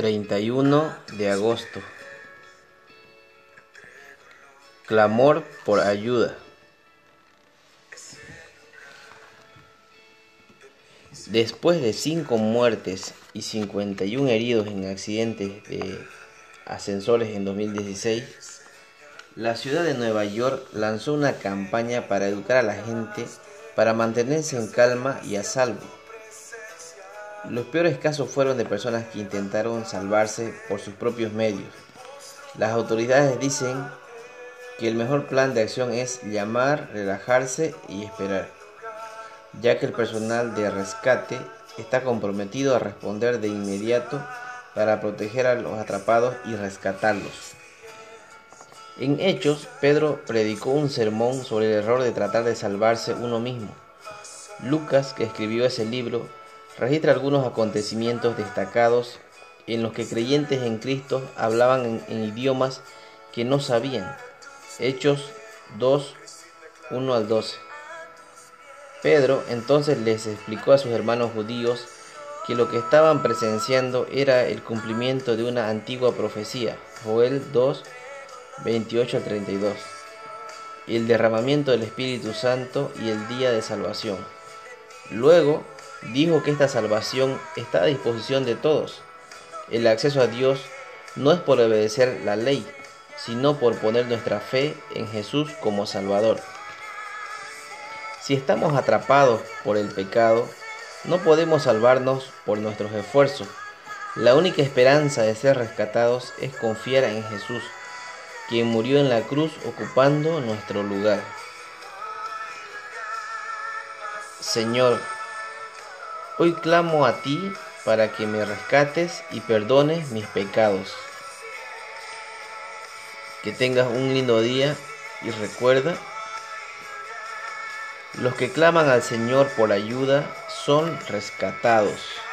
31 de agosto. Clamor por ayuda. Después de cinco muertes y 51 heridos en accidentes de ascensores en 2016, la ciudad de Nueva York lanzó una campaña para educar a la gente para mantenerse en calma y a salvo. Los peores casos fueron de personas que intentaron salvarse por sus propios medios. Las autoridades dicen que el mejor plan de acción es llamar, relajarse y esperar ya que el personal de rescate está comprometido a responder de inmediato para proteger a los atrapados y rescatarlos. En Hechos, Pedro predicó un sermón sobre el error de tratar de salvarse uno mismo. Lucas, que escribió ese libro, registra algunos acontecimientos destacados en los que creyentes en Cristo hablaban en, idiomas que no sabían. Hechos 2, 1 al 12. Pedro entonces les explicó a sus hermanos judíos que lo que estaban presenciando era el cumplimiento de una antigua profecía, Joel 2, 28 al 32, el derramamiento del Espíritu Santo y el día de salvación. Luego dijo que esta salvación está a disposición de todos. El acceso a Dios no es por obedecer la ley, sino por poner nuestra fe en Jesús como Salvador. Si estamos atrapados por el pecado, no podemos salvarnos por nuestros esfuerzos. La única esperanza de ser rescatados es confiar en Jesús, quien murió en la cruz ocupando nuestro lugar. Señor, hoy clamo a ti para que me rescates y perdones mis pecados. Que tengas un lindo día y recuerda los que claman al Señor por ayuda son rescatados.